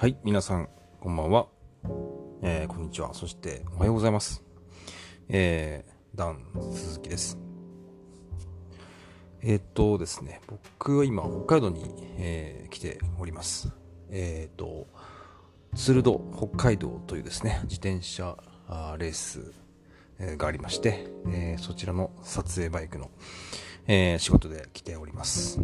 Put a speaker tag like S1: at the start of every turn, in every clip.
S1: はい、皆さん、こんばんは。えー、こんにちは。そして、おはようございます。えー、ダン鈴木です。えー、っとですね、僕は今、北海道に、えー、来ております。えー、っと、鶴戸北海道というですね、自転車レースがありまして、えー、そちらの撮影バイクの、えー、仕事で来ております。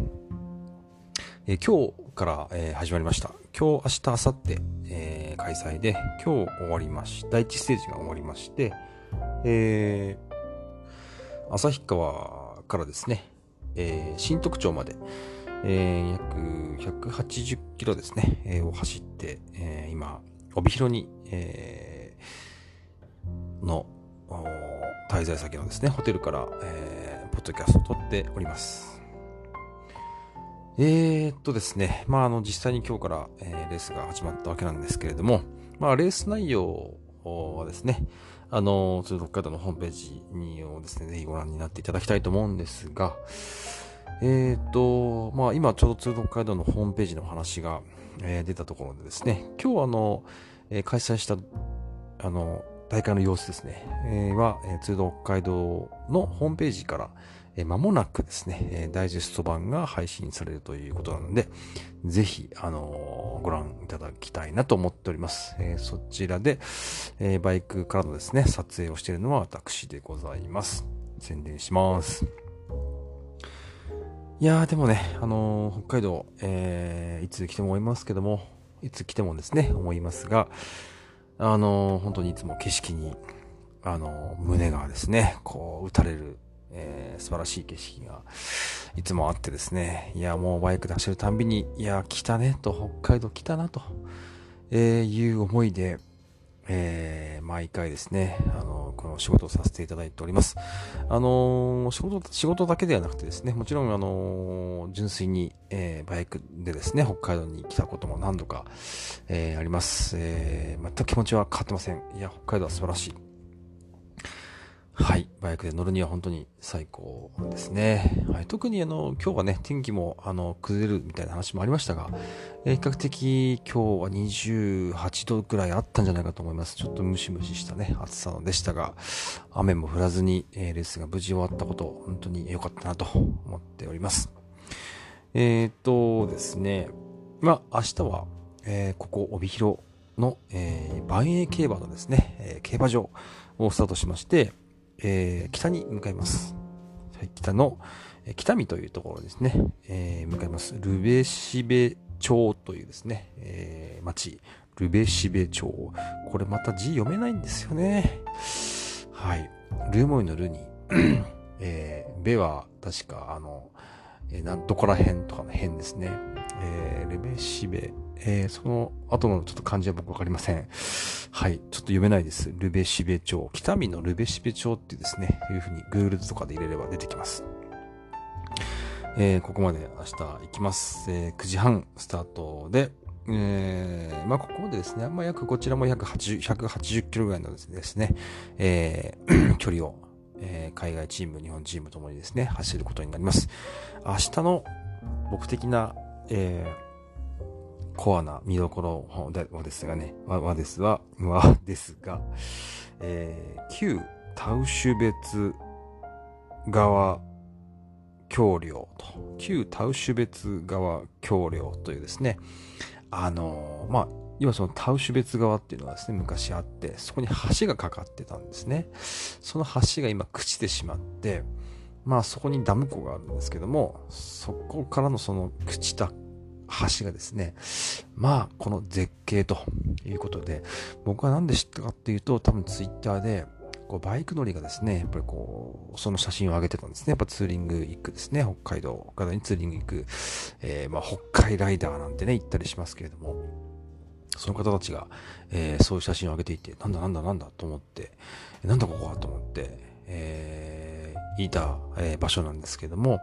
S1: え、今日から、え、始まりました。今日、明日、明後日、えー、開催で、今日終わりまし、第1ステージが終わりまして、えー、旭川からですね、えー、新特徴まで、え、約180キロですね、え、を走って、え、今、帯広に、えー、の、滞在先のですね、ホテルから、えー、ポッドキャストを撮っております。えー、っとですね、まあ、あの、実際に今日から、えー、レースが始まったわけなんですけれども、まあ、レース内容はですね、あの、鶴北海道のホームページにをですね、ぜひご覧になっていただきたいと思うんですが、えー、っと、まあ、今ちょうど鶴北海道のホームページの話が、えー、出たところでですね、今日あの、えー、開催した、あの、大会の様子ですね、えー、は、えー、鶴北海道のホームページから、えー、間もなくですね、え、ダイジェスト版が配信されるということなので、ぜひ、あのー、ご覧いただきたいなと思っております。えー、そちらで、え、バイクからのですね、撮影をしているのは私でございます。宣伝します。いやー、でもね、あのー、北海道、えー、いつ来ても思いますけども、いつ来てもですね、思いますが、あのー、本当にいつも景色に、あのー、胸がですね、こう、打たれるえー、素晴らしい景色がいつもあってですね、いや、もうバイクで走るたんびに、いや、来たねと、北海道来たなと、えー、いう思いで、えー、毎回ですね、あの、この仕事をさせていただいております。あの仕事、仕事だけではなくてですね、もちろん、あの純粋に、えー、バイクでですね、北海道に来たことも何度か、えー、あります。えー、全く気持ちは変わってません。いや、北海道は素晴らしい。はい。バイクで乗るには本当に最高ですね。はい。特にあの、今日はね、天気もあの、崩れるみたいな話もありましたが、えー、比較的今日は28度くらいあったんじゃないかと思います。ちょっとムシムシしたね、暑さでしたが、雨も降らずに、えー、レースが無事終わったこと、本当に良かったなと思っております。えー、っとですね、まあ、明日は、えー、ここ、帯広の、えー、万栄競馬のですね、えー、競馬場をスタートしまして、えー、北に向かいます。はい、北の、え、北見というところですね、えー、向かいます。ルベシベ町というですね、えー、町、ルベシベ町。これまた字読めないんですよね。はい。ルーモイのルに、えー、ベは確かあの、えー、なんとこら辺とかの辺ですね。えー、レベシベ、えー、その後のちょっと漢字は僕わかりません。はい。ちょっと読めないです。ルベシベ町。北見のルベシベ町ってですね、いうふうに Google とかで入れれば出てきます。えー、ここまで明日行きます。えー、9時半スタートで、えー、まあ、ここまでですね、まあ、約こちらも約80、180キロぐらいのですね、えー、距離を、えー、海外チーム、日本チームともにですね、走ることになります。明日の僕的な、えー、コアな見どころはですがね、はですは、はですが、えー、旧タウシュ別川橋梁と、旧タウシュ別川橋梁というですね、あのー、まあ、今そのタウシュ別川っていうのはですね、昔あって、そこに橋がかかってたんですね。その橋が今朽ちてしまって、まあそこにダム湖があるんですけども、そこからのその朽ちた橋がですね、まあ、この絶景ということで、僕は何で知ったかっていうと、多分ツイッターで、こうバイク乗りがですね、やっぱりこう、その写真を上げてたんですね。やっぱツーリング行くですね。北海道、北海道にツーリング行く、えー、まあ、北海ライダーなんてね、行ったりしますけれども、その方たちが、えー、そういう写真を上げていて、なんだなんだなんだと思って、なんだここはと思って、えー、いた、えー、場所なんですけども、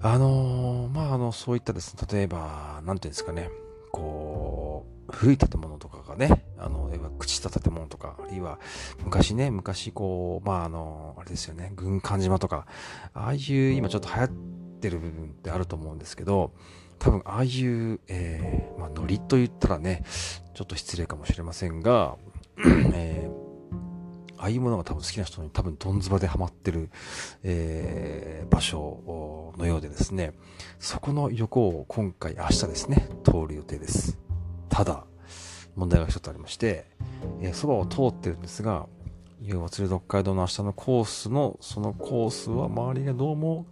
S1: あのー、まあ、あの、そういったですね、例えば、なんていうんですかね、こう、古い建物とかがね、あの、朽ちた建物とか、あるいは、昔ね、昔こう、まあ、あの、あれですよね、軍艦島とか、ああいう、今ちょっと流行ってる部分ってあると思うんですけど、多分ああいう、えー、まあ、ノリと言ったらね、ちょっと失礼かもしれませんが、えーああいうものが多分好きな人に多分ドンズバでハマってる、えー、場所のようでですね、そこの横を今回明日ですね、通る予定です。ただ、問題が一つありまして、えー、そばを通ってるんですが、要は鶴北海道の明日のコースの、そのコースは周りがどうも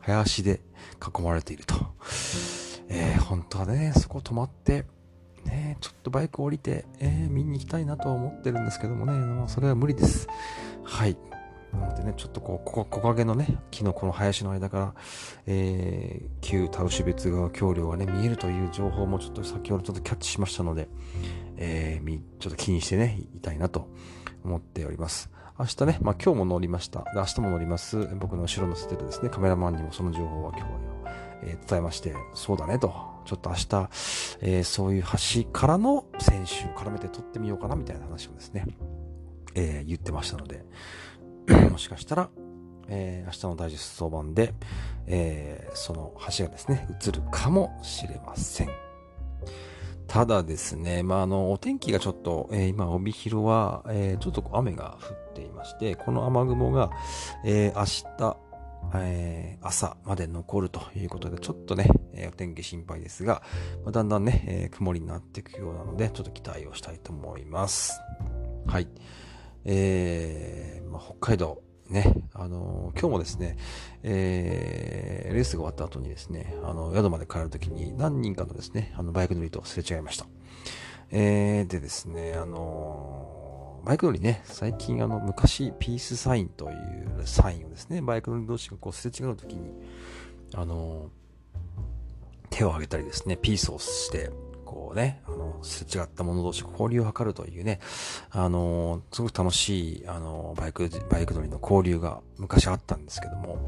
S1: 林で囲まれていると。えー、本当はね、そこ止まって、ね、ちょっとバイク降りて、えー、見に行きたいなとは思ってるんですけどもね、まあ、それは無理です。はい。なのでね、ちょっとこう、木陰のね、木のこの林の間から、えー、旧タウシベツ川橋梁がね、見えるという情報もちょっと先ほどちょっとキャッチしましたので、えー、ちょっと気にしてね、いたいなと思っております。明日ね、まあ今日も乗りました。明日も乗ります。僕の後ろのステルですね、カメラマンにもその情報は今日は、え、伝えまして、そうだねと、ちょっと明日、えー、そういう橋からの選手を絡めて撮ってみようかなみたいな話をですね、えー、言ってましたので、もしかしたら、えー、明日のダイジェスト版で、え、その橋がですね、映るかもしれません。ただですね、まあ、あの、お天気がちょっと、えー、今、帯広は、えー、ちょっと雨が降っていまして、この雨雲が、えー、明日、えー、朝まで残るということで、ちょっとね、えー、お天気心配ですが、まあ、だんだんね、えー、曇りになっていくようなので、ちょっと期待をしたいと思います。はい。えー、まあ、北海道、ね、あのー、今日もですね、えー、レースが終わった後にですね、あの、宿まで帰るときに何人かのですね、あの、バイク乗りとすれ違いました。えー、でですね、あのー、バイク乗りね、最近あの、昔、ピースサインというサインをですね、バイク乗り同士がこうすれ違うときに、あの、手を挙げたりですね、ピースをして、こうね、あの、すれ違った者同士交流を図るというね、あの、すごく楽しい、あの、バイク、バイク乗りの交流が昔あったんですけども、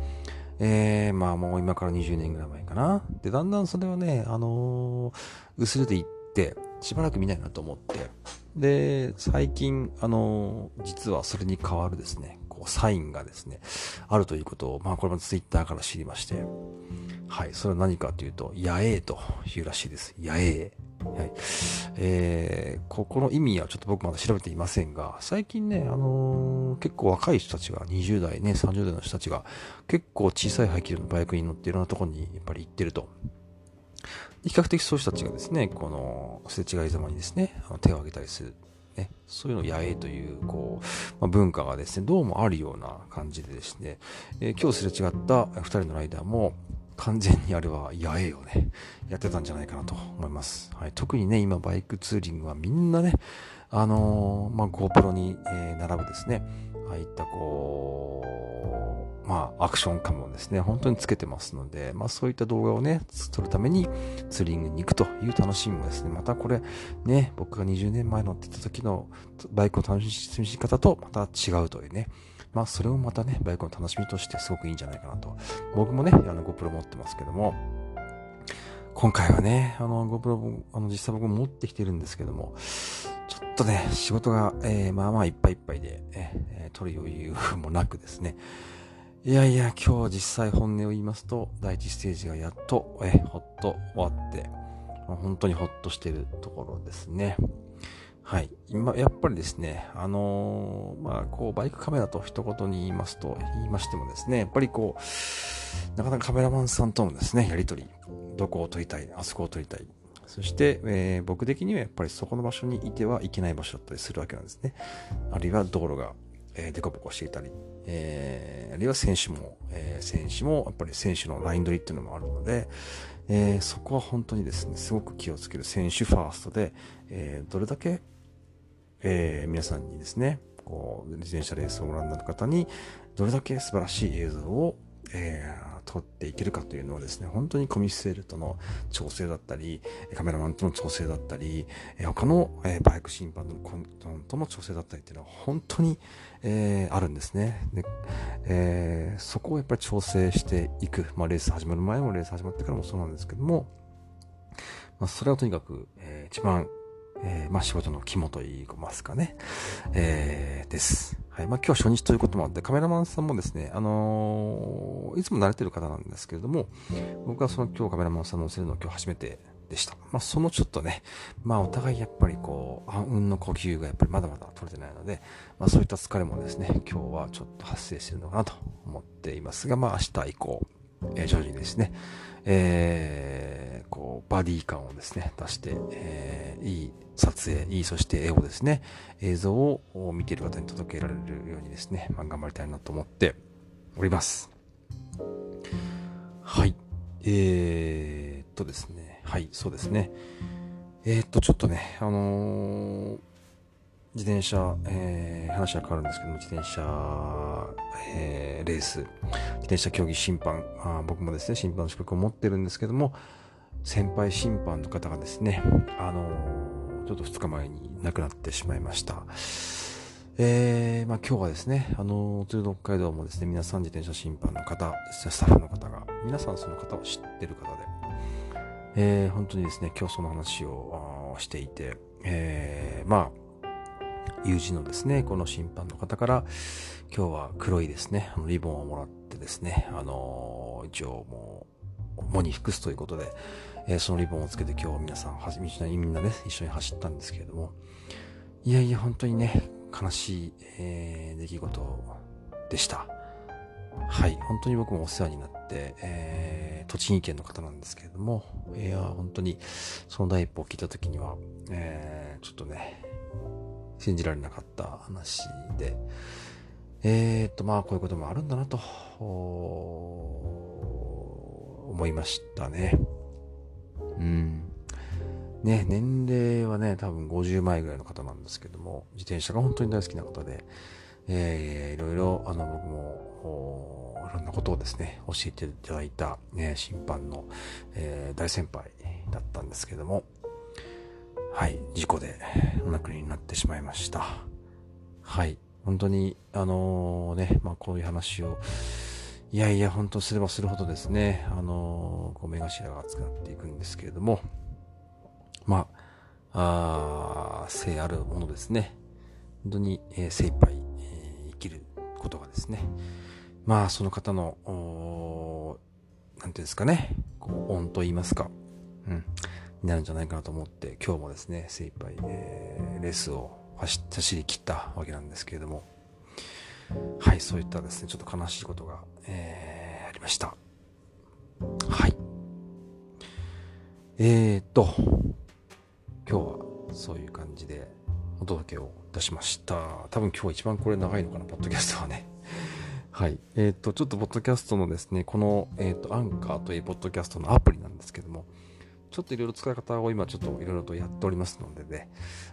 S1: えー、まあもう今から20年ぐらい前かな。で、だんだんそれをね、あの薄れていって、しばらく見ないなと思って、で、最近、あの実はそれに代わるですね、こう、サインがですね、あるということを、まあこれもツイッターから知りまして、はい、それは何かというと、野営というらしいです。野営。はい。えー、ここの意味はちょっと僕まだ調べていませんが、最近ね、あのー、結構若い人たちが、20代ね、30代の人たちが、結構小さい排気量のバイクに乗っていろんなところにやっぱり行ってると。比較的そういう人たちがですね、この、すれ違いざまにですね、あの手を挙げたりする。ね、そういうの野営という、こう、まあ、文化がですね、どうもあるような感じでですね、えー、今日すれ違った2人のライダーも、完全にあれは野営をね、やってたんじゃないかなと思います。はい、特にね、今バイクツーリングはみんなね、あのー、まあ、GoPro に、えー、並ぶですね、ああいったこう、まあ、アクションカムをですね、本当につけてますので、まあ、そういった動画をね、撮るためにツーリングに行くという楽しみもですね、またこれ、ね、僕が20年前乗ってた時のバイクの楽しみ方とまた違うというね、まあ、それもまたね、バイクの楽しみとしてすごくいいんじゃないかなと。僕もね、あの GoPro 持ってますけども、今回はね、あの GoPro、あの実際僕も持ってきてるんですけども、ちょっとね、仕事が、えー、まあまあいっぱいいっぱいで、えー、撮る余裕もなくですね、いやいや、今日実際本音を言いますと、第一ステージがやっと、え、ほっと終わって、本当にほっとしてるところですね。はい。今、やっぱりですね、あのー、まあ、こう、バイクカメラと一言に言いますと、言いましてもですね、やっぱりこう、なかなかカメラマンさんとのですね、やりとり、どこを撮りたい、あそこを撮りたい。そして、えー、僕的にはやっぱりそこの場所にいてはいけない場所だったりするわけなんですね。あるいは道路が、えー、デコボコしていたり、えー、あるいは選手も、えー、選手も、やっぱり選手のライン取りっていうのもあるので、えー、そこは本当にですね、すごく気をつける選手ファーストで、え、どれだけえ、皆さんにですね、こう、自転車レースをご覧になる方に、どれだけ素晴らしい映像を、えー、撮っていけるかというのはですね、本当にコミッセールとの調整だったり、カメラマンとの調整だったり、え、他の、えー、バイク審判のコンとの調整だったりっていうのは本当に、えー、あるんですね。で、えー、そこをやっぱり調整していく。まあ、レース始まる前もレース始まってからもそうなんですけども、まあ、それはとにかく、えー、一番えー、まあ仕事の肝と言いますかね、えー、です。はい。まあ今日初日ということもあって、カメラマンさんもですね、あのー、いつも慣れてる方なんですけれども、僕はその今日カメラマンさん乗せるの今日初めてでした。まあそのちょっとね、まあお互いやっぱりこう、暗雲の呼吸がやっぱりまだまだ取れてないので、まあそういった疲れもですね、今日はちょっと発生してるのかなと思っていますが、まあ明日以降、えー、徐々にですね、えー、こう、バディ感をですね、出して、えー、いい撮影、いい、そして絵をですね、映像を見ている方に届けられるようにですね、まあ、頑張りたいなと思っております。はい。えー、っとですね、はい、そうですね。えー、っと、ちょっとね、あのー、自転車、えー、話は変わるんですけども、自転車、えー、レース、自転車競技審判あ、僕もですね、審判の資格を持ってるんですけども、先輩審判の方がですね、あのー、ちょっと2日前に亡くなってしまいました。えー、まあ今日はですね、あのー、鶴の北海道もですね、皆さん自転車審判の方、スタッフの方が、皆さんその方を知ってる方で、えー、本当にですね、今日その話をしていて、えー、まあ、友人のですね、この審判の方から、今日は黒いですね、あのリボンをもらってですね、あのー、一応もう、喪に服すということで、えー、そのリボンをつけて今日皆さん、はじみんなね、一緒に走ったんですけれども、いやいや、本当にね、悲しい、えー、出来事でした。はい、本当に僕もお世話になって、えー、栃木県の方なんですけれども、いや、本当に、その第一歩を聞いた時には、えー、ちょっとね、信じられなかった話で、えー、っと、まあ、こういうこともあるんだなと、思いましたね。うん。ね、年齢はね、多分50前ぐらいの方なんですけども、自転車が本当に大好きな方で、えー、いろいろ、あの、僕も、いろんなことをですね、教えていただいた、ね、審判の、えー、大先輩だったんですけども、はい、事故でお亡くなりになってしまいました。はい、本当に、あのー、ね、まあこういう話を、いやいや、本当すればするほどですね、あのー、こう目頭が熱くなっていくんですけれども、まあ、あ性あるものですね。本当に、えー、精一杯、えー、生きることがですね、まあその方の、なんていうんですかね、こう、恩と言いますか、うん、になるんじゃないかなと思って、今日もですね、精一杯、えー、レースを走走り切ったわけなんですけれども、はい、そういったですね、ちょっと悲しいことが、えー、ありました。はい。えーと、今日はそういう感じでお届けを出しました。多分今日一番これ長いのかな、ポッドキャストはね。はい。えっ、と、ちょっとポッドキャストのですね、この、えっ、と、アンカーというポッドキャストのアプリなんですけども、ちょっといろいろ使い方を今ちょっといろいろとやっておりますのでね、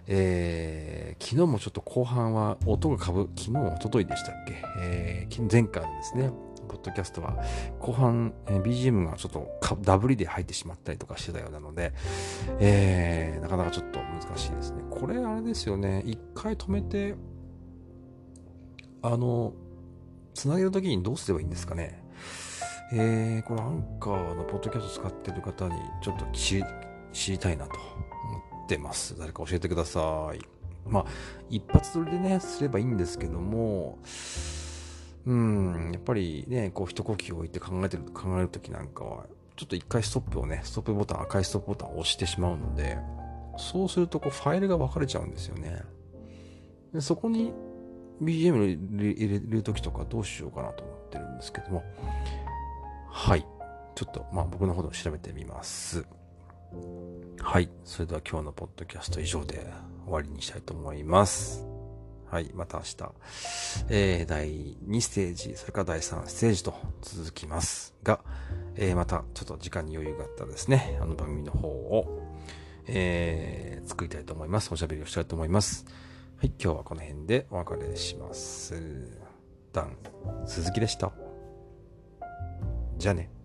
S1: えー、昨日もちょっと後半は音がかぶ、昨日、おとといでしたっけ、えー、前回のですね、ポッドキャストは後半、えー、BGM がちょっとダブリで入ってしまったりとかしてたようなので、えー、なかなかちょっと難しいですね。これあれですよね、一回止めて、あの、つなげるときにどうすればいいんですかね？えー、このアンカーのポッドキャスト使ってる方にちょっと知りたいなと思ってます。誰か教えてください。まあ、一発撮りでね、すればいいんですけども、うん、やっぱりね、こう一呼吸置いて考えてる、考えるときなんかは、ちょっと一回ストップをね、ストップボタン、赤いストップボタンを押してしまうので、そうするとこうファイルが分かれちゃうんですよね。でそこに BGM 入れるときとかどうしようかなと思ってるんですけども、はい。ちょっと、まあ僕の方で調べてみます。はい。それでは今日のポッドキャスト以上で終わりにしたいと思います。はい。また明日、えー、第2ステージ、それから第3ステージと続きますが、えー、またちょっと時間に余裕があったらですね、あの番組の方を、えー、作りたいと思います。おしゃべりをしたいと思います。はい。今日はこの辺でお別れします。ダン、鈴木でした。じゃあね。